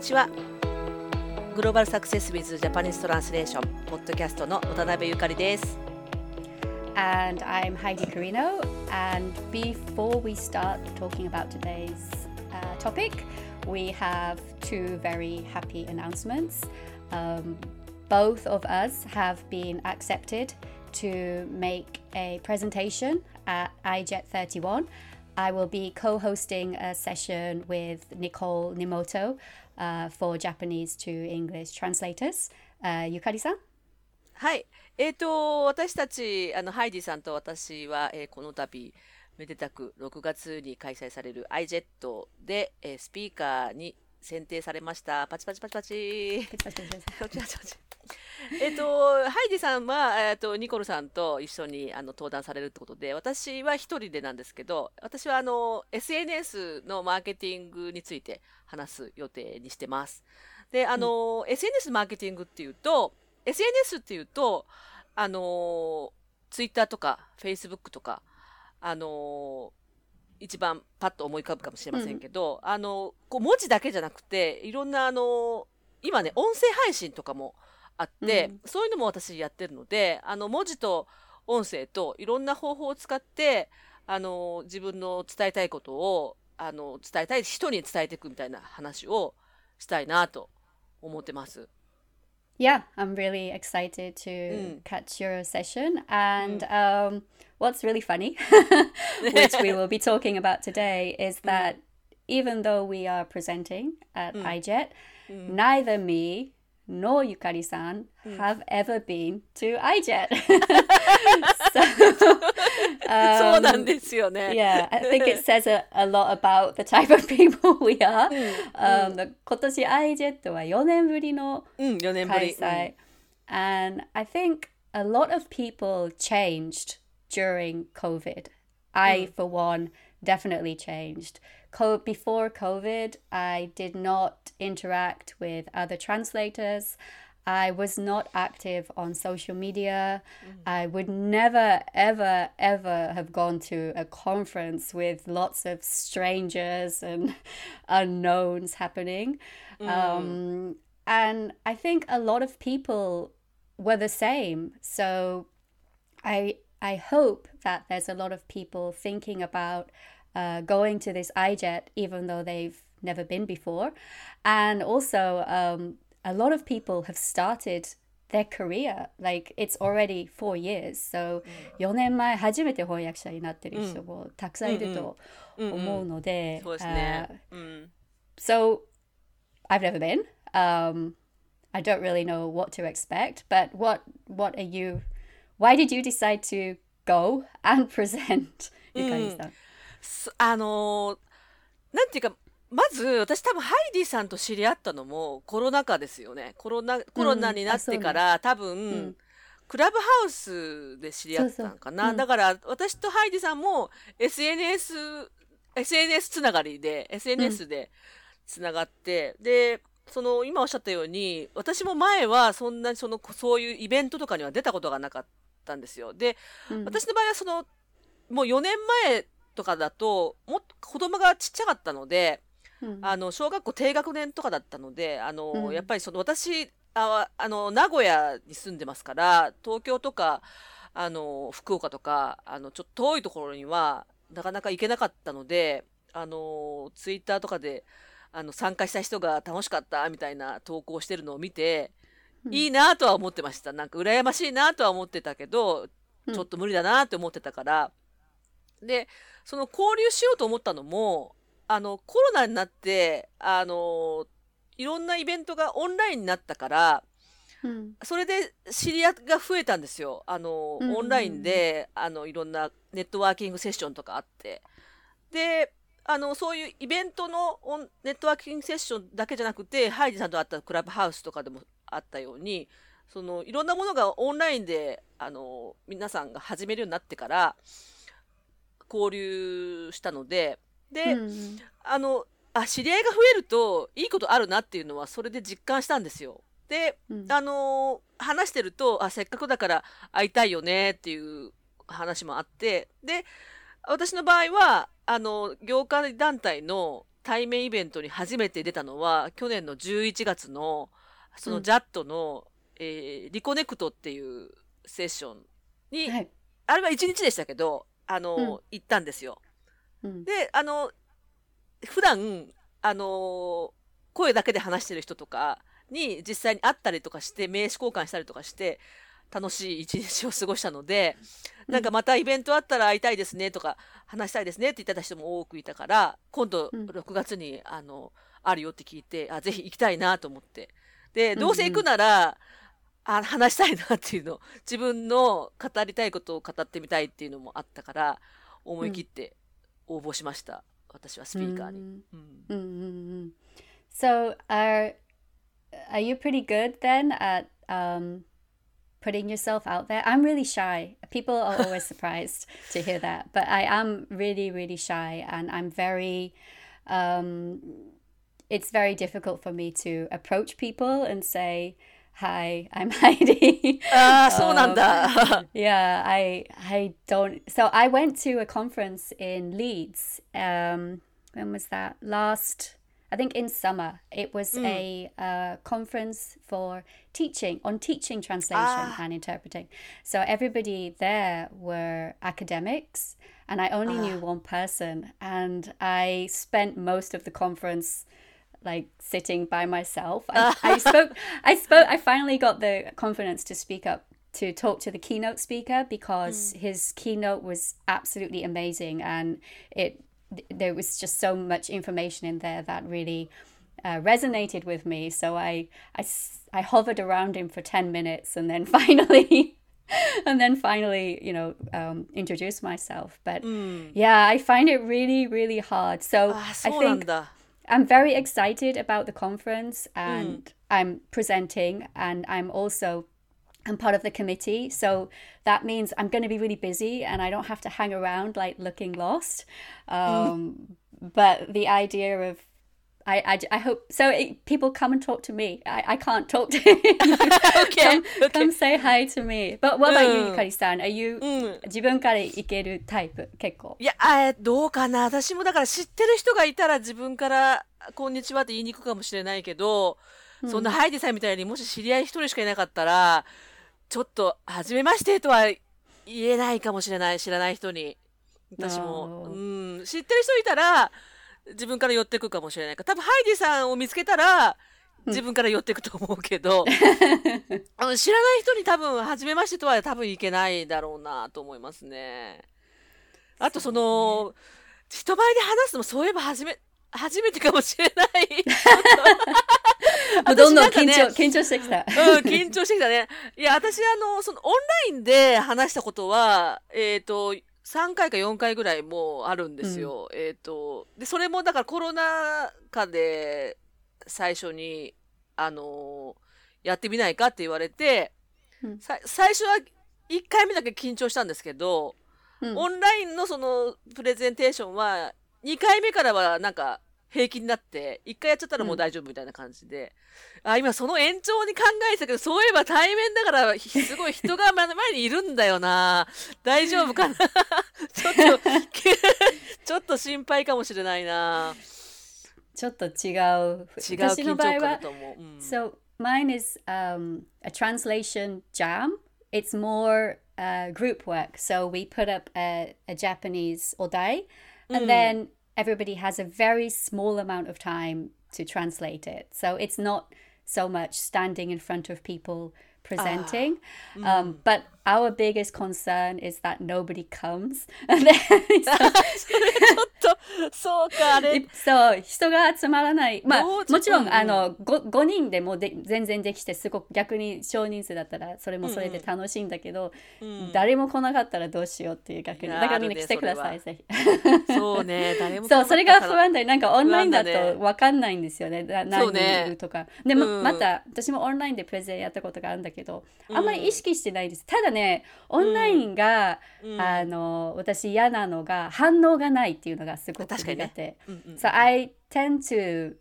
にちはグローバルサクセスウィズジャパニーズトランスレーションポッドキャストの渡辺ゆかりです And I'm Heidi Carino. And before we start talking about today's uh, topic, we have two very happy announcements. Um, both of us have been accepted to make a presentation at iJet 31. I will be co hosting a session with Nicole Nimoto uh, for Japanese to English translators. Uh, Yukari san? はいえっーと私たちあのハイディさんと私は、えーこの度めでたく6月に開催される iJet で、えースピーカーに選定されました。パチパチパチパチ。こちらこちらえっと、ハイディさんは、えっと、ニコルさんと一緒にあの登壇されるってことで、私は一人でなんですけど、私はあの、SNS のマーケティングについて話す予定にしてます。で、あの、SNS マーケティングっていうと、SNS っていうと、あの、Twitter とか Facebook とか、あの、一番パッと思い浮かぶかもしれませんけど、あの、こう文字だけじゃなくて、いろんなあの、今ね、音声配信とかもあって、うんそういうのも私やってるので、あの、文字と音声といろんな方法を使って、あの、自分の伝えたいことを、あの、伝えたい人に伝えていくみたいな話をしたいなと思ってます。Yeah, I'm really excited to Mm. catch your session. And um, what's really funny, which we will be talking about today, is that even though we are presenting at iJet, neither me nor Yukari san have ever been to iJet. so, そうなんですよね。 yeah, I think it says a, a lot about the type of people we are. Um, 今年 iJet は4年ぶりのうん、4年ぶり。 Kaisai. And I think a lot of people changed during COVID. I, for one, definitely changed. Co- before COVID, I did not interact with other translators. I was not active on social media. I would never, ever, ever have gone to a conference with lots of strangers and unknowns happening. Um, and I think a lot of people were the same. So I I hope that there's a lot of people thinking about uh, going to this iJet even though they've never been before, and also um, a lot of people have started their career like it's already four years. So 4年前初めて翻訳者になってる人もたくさんいると思うので、そうですね。うん。 so I've never been. Um, I don't really know what to expect. But what what are you? Why did you decide to go and present? Yukari-san? す あのーなんていうか、まず私多分ハイディさんと知り合ったのもコロナ禍ですよね。コロナ、コロナになってから、多分、んクラブハウスで知り合ったのかな。そうそううんだから私とハイディさんも SNS、SNS つながりで、SNS でつながって、で、その今おっしゃったように、私も前はそんなにその、そういうイベントとかには出たことがなかったんですよ。で、うん私の場合はその、もう4年前とかだと、もっと子供がちっちゃかったので、うんあの、小学校低学年とかだったので、あの、うんやっぱりその私、ああの、名古屋に住んでますから、東京とか、あの、福岡とか、あの、ちょっと遠いところには、なかなか行けなかったので、あの、ツイッターとかで、あの、参加した人が楽しかったみたいな投稿してるのを見て、いいなとは思ってました。なんか羨ましいなとは思ってたけど、うんちょっと無理だなって思ってたから。で、その交流しようと思ったのも、あの、コロナになって、あの、いろんなイベントがオンラインになったから、うんそれで知り合いが増えたんですよ。あの、オンラインで、あの、いろんなネットワーキングセッションとかあって。で、あの、そういうイベントのネットワーキングセッションだけじゃなくて、ハイジさんと会ったクラブハウスとかでもあったように、その、いろんなものがオンラインで、あの、皆さんが始めるようになってから、交流したので、で、うんあの、あ、知り合いが増えるといいことあるなっていうのはそれで実感したんですよ。で、うん。あのー話してると、あ、せっかくだから会いたいよねっていう話もあって、で、私の場合は、あの、業界団体の、対面イベントに初めて出たのは去年の11月のそのジャットの、うん、えー、リコネクトっていうセッションに、はい、あれは1日でしたけどあの、うん、行ったんですよ。うん、であの普段あの声だけで話してる人とかに実際に会ったりとかして名刺交換したりとかして楽しい一日を過ごしたので、なんかまたイベントあったら会いたいですねとか、話したいですねって言ってた人も多くいたから、今度6月に、あの、あるよって聞いて、あ、ぜひ行きたいなと思って。で、どうせ行くなら、あ話したいなっていうの自分の語りたいことを語ってみたいっていうのもあったから思い切って応募しました、うん、私はスピーカーに。うんうんうんうん、so are are you pretty good then at um putting yourself out there. I'm really shy. People are always surprised to hear that, but I am really, really shy, and I'm very. Um, it's very difficult for me to approach people and say, "Hi, I'm Heidi." Ah, so um, yeah, I I don't. So I went to a conference in Leeds. Um, when was that? Last I think in summer it was mm. a uh, conference for teaching on teaching translation ah. and interpreting. So everybody there were academics, and I only ah. knew one person, and I spent most of the conference like sitting by myself. I, I spoke. I spoke. I finally got the confidence to speak up to talk to the keynote speaker because mm. his keynote was absolutely amazing and it there was just so much information in there that really uh, resonated with me. So I, I, I hovered around him for 10 minutes and then finally, and then finally, you know, um, introduced myself. But mm. yeah, I find it really, really hard. So ah, I think I'm very excited about the conference and mm. I'm presenting and I'm also I'm part of the committee. So that means I'm going to be really busy and I don't have to hang around like looking lost. Um, mm. But the idea of I, I, I hope so. It, people come and talk to me. I, I can't talk to you. okay, come, okay. come say hi to me. But what about you, Yukari-san? Are you、うん、自分から行けるタイプ？結構いや、あどうかな。私もだから知ってる人がいたら自分からこんにちはって言いに行くかもしれないけど、うん、そんなハイデさんみたいにもし知り合い一人しかいなかったら、ちょっと、はじめましてとは言えないかもしれない、知らない人に。私も。うん、知ってる人いたら、自分から寄ってくかもしれないか多分ハイディさんを見つけたら、自分から寄ってくと思うけど、あ の知らない人に多分、初めましてとは多分いけないだろうなと思いますね。あとその、人前で話すのもそういえば初め、初めてかもしれない。どんどん緊張、ね、緊張してきた。うん、緊張してきたね。いや、私、あの、その、オンラインで話したことは、えっ、ー、と、3回か4回ぐらいもうあるんですよ。うん、えっ、ー、と、で、それもだからコロナ禍で最初に、あのやってみないかって言われて、うん、最初は1回目だけ緊張したんですけど、うん、オンラインのそのプレゼンテーションは2回目からはなんか平気になって、一回やっちゃったらもう大丈夫みたいな感じで。うん、あ、今その延長に考えてたけど、そういえば対面だから、すごい 人が前にいるんだよな。大丈夫かな？ちょっと、ちょっと心配かもしれないな。ちょっと違う。違う緊張感だと思う。うん、so, mine is、um, a translation jam. It's more uh, group work. So we put up a, a Japanese odai and then everybody has a very small amount of time to translate it. So it's not so much standing in front of people presenting. Ah, um, mm. But our biggest concern is that nobody comes. そうか、あれ。そう、人が集まらない。まあ、もちろん、あの 5, 5人でもで全然できて、すごく逆に少人数だったら、それもそれで楽しいんだけど、うんうん、誰も来なかったらどうしようっていう逆に。だからみんな来てください、ぜひ。そうね、誰もそう、それが不安で、なんかオンラインだと分かんないんですよね。ね何人いるとか。でも、うん、また、私もオンラインでプレゼンやったことがあるんだけど、あんまり意識してないです。ただね、オンラインが、うん、あの私嫌なのが反応がないっていうのがすごく苦手。ねうんうん、so I tend to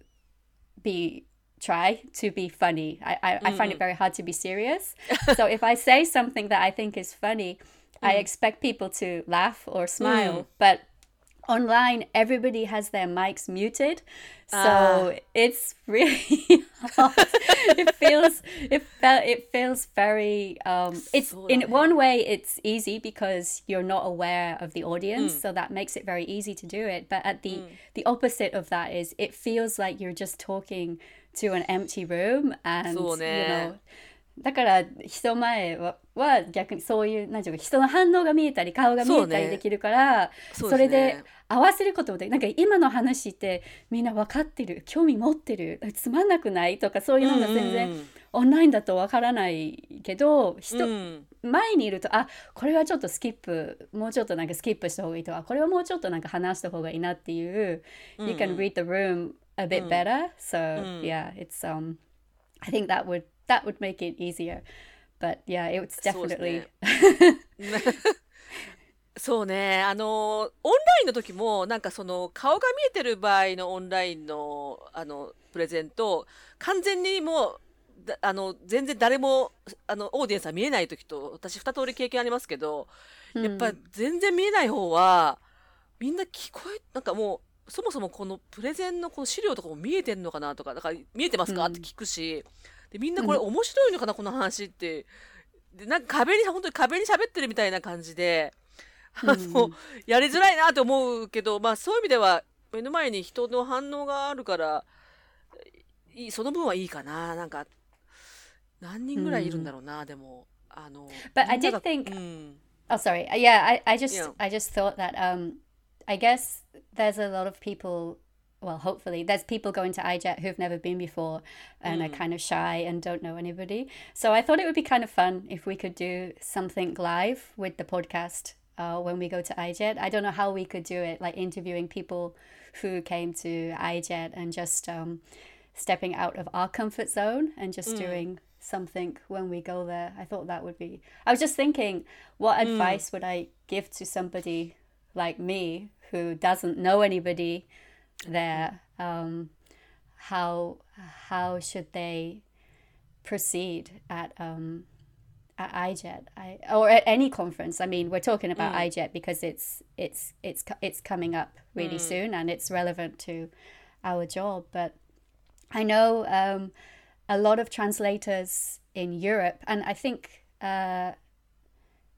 be try to be funny. I, I, I find it very hard to be serious. so if I say something that I think is funny, I expect people to laugh or smile. But online everybody has their mics muted so uh. it's really hard. it feels it felt it feels very um it's in one way it's easy because you're not aware of the audience mm. so that makes it very easy to do it but at the mm. the opposite of that is it feels like you're just talking to an empty room and you know だから人前はは逆にそういうなんていうか人の反応が見えたり顔が見えたりできるからそ,、そうね。れで合わせることもできなんか今の話ってみんな分かってる興味持ってるつまんなくないとかそういうのが全然、うん。うんオンラインだと分からないけど人、うん。前にいるとあこれはちょっとスキップもうちょっとなんかスキップした方がいいとかこれはもうちょっとなんか話した方がいいなっていう、You can read the room a bit better. So、yeah it's um I think that would that would make it easier. But yeah it's definitely ね。そうね、あの、オンラインの時も、なんかその、顔が見えてる場合のオンラインの、あの、プレゼント、完全にもう、だあの、全然誰も、あの、オーディエンスは見えない時と、私二通り経験ありますけど、やっぱ全然見えない方は、みんな聞こえ、なんかもう、そもそもこのプレゼンのこの資料とかも見えてんのかなとか、だから見えてますか？って聞くし、で、みんなこれ面白いのかな、この話って。で、なんか壁に、本当に壁に喋ってるみたいな感じで、あの、やりづらいなと思うけど、まあそういう意味では、目の前に人の反応があるから、いいその分はいいかな。なんか、何人ぐらいいるんだろうな、でも。あの、But I did が think- うん。Oh, sorry. Uh, Yeah, I, I just Yeah. I just thought that um, I guess there's a lot of people. Well, hopefully, there's people going to iJet who've never been before and are kind of shy and don't know anybody. So I thought it would be kind of fun if we could do something live with the podcast uh, when we go to iJet. I don't know how we could do it, like interviewing people who came to iJet and just um, stepping out of our comfort zone and just doing something when we go there. I thought that would be. I was just thinking, what advice would I give to somebody like me who doesn't know anybody there? Um, how how should they proceed at um, at iJet I, or at any conference? I mean, we're talking about iJet because it's it's it's it's coming up really soon and it's relevant to our job, but. I know um, a lot of translators in Europe, and I think uh,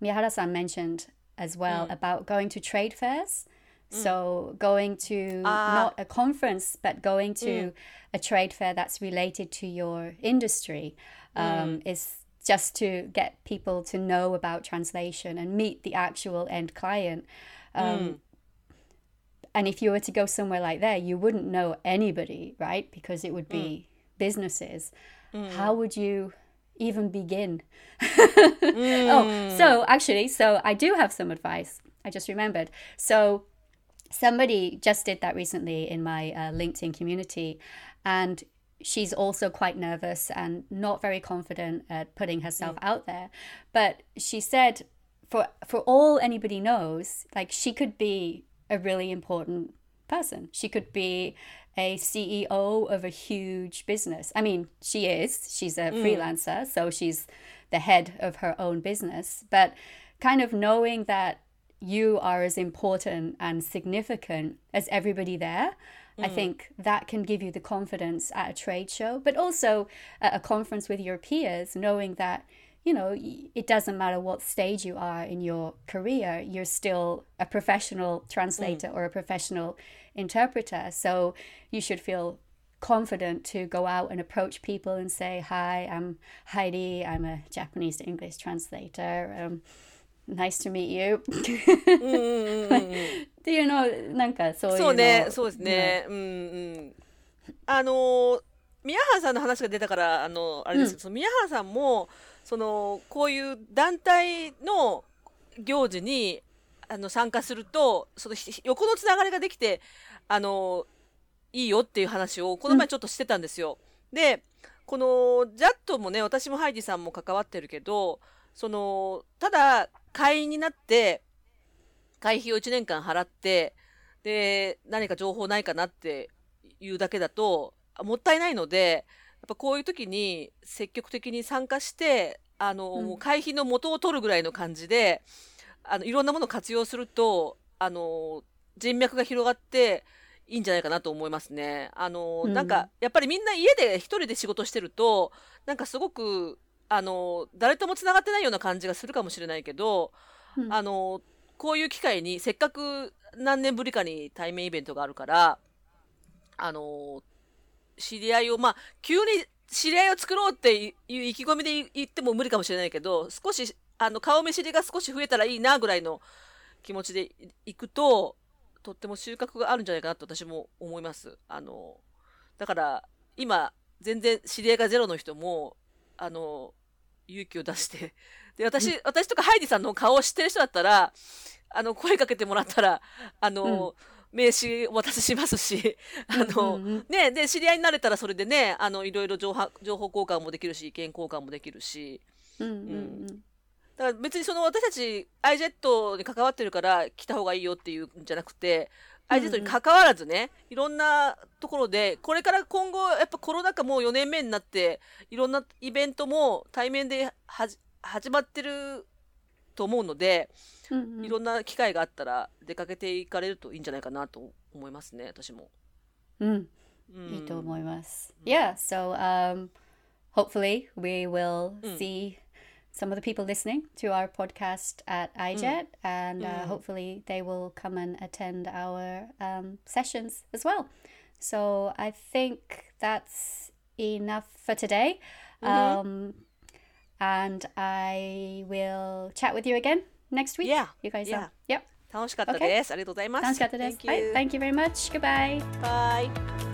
Miyahara-san mentioned as well about going to trade fairs. Mm. So going to ah. not a conference, but going to mm. a trade fair that's related to your industry um, mm. is just to get people to know about translation and meet the actual end client. Um, and if you were to go somewhere like that, you wouldn't know anybody, right? Because it would be businesses. How would you even begin? Oh, so actually, so I do have some advice. I just remembered. So somebody just did that recently in my uh, LinkedIn community, and she's also quite nervous and not very confident at putting herself out there. But she said, for for all anybody knows, like she could be a really important person. She could be a CEO of a huge business. I mean, she is. She's a freelancer, so she's the head of her own business. But kind of knowing that you are as important and significant as everybody there. I think that can give you the confidence at a trade show, but also at a conference with your peers, knowing that, you know, it doesn't matter what stage you are in your career, you're still a professional translator or a professional interpreter. So you should feel confident to go out and approach people and say, Hi, I'm Heidi, I'm a Japanese to English translator. Um, nice to meet you. っていうのなんかそういうのそうね、そうですね。うんうん。あのー宮原さんの話が出たから、あの、あれですけど、その宮原さんも、その、こういう団体の行事に、あの、参加すると、その、ひ横のつながりができて、あの、いいよっていう話を、この前ちょっとしてたんですよ。で、この、ジャットもね、私もハイディさんも関わってるけど、その、ただ、会員になって、会費を1年間払って、で、何か情報ないかなっていうだけだと、もったいないので、やっぱこういう時に積極的に参加して、あの、もう会費の元を取るぐらいの感じで、あの、いろんなものを活用すると、あの、人脈が広がっていいんじゃないかなと思いますね。あの、うんなんか、やっぱりみんな家で一人で仕事してると、なんかすごく、あの、誰とも繋がってないような感じがするかもしれないけど、うんあの、こういう機会に、せっかく何年ぶりかに対面イベントがあるから、あの、知り合いを、まあ、急に知り合いを作ろうっていう意気込みで言っても無理かもしれないけど、少し、あの、顔見知りが少し増えたらいいなぐらいの気持ちでいくと、とっても収穫があるんじゃないかなと私も思います。あの、だから、今、全然知り合いがゼロの人も、あの、勇気を出して、で、私、私とかハイディさんの顔を知ってる人だったら、あの、声かけてもらったら、あの、名刺お渡ししますし、あの、うんうん。うんね、で、知り合いになれたらそれでね、あの、いろいろ情報情報交換もできるし、意見交換もできるし、うんうんうん。だから別にその私たち iJet に関わってるから来た方がいいよっていうんじゃなくて、うん iJet に関わらずね、いろんなところで、これから今後、やっぱコロナ禍もう4年目になって、いろんなイベントも対面ではじ始まってると思うので、うんうん。いろんな機会があったら出かけていかれるといいんじゃないかなと思いますね、私も。うん。うん。いいと思います。Yeah, so um, hopefully we will see some of the people listening to our podcast at iJet, and uh, hopefully they will come and attend our um, sessions as well. So I think that's enough for today. Um, and I will chat with you again next week. Yeah, You guys yeah. are. Yep. 楽しかった Okay. です。ありがとうございます。 Sounds good. Thank Right, you. Thank you very much. Goodbye. Bye.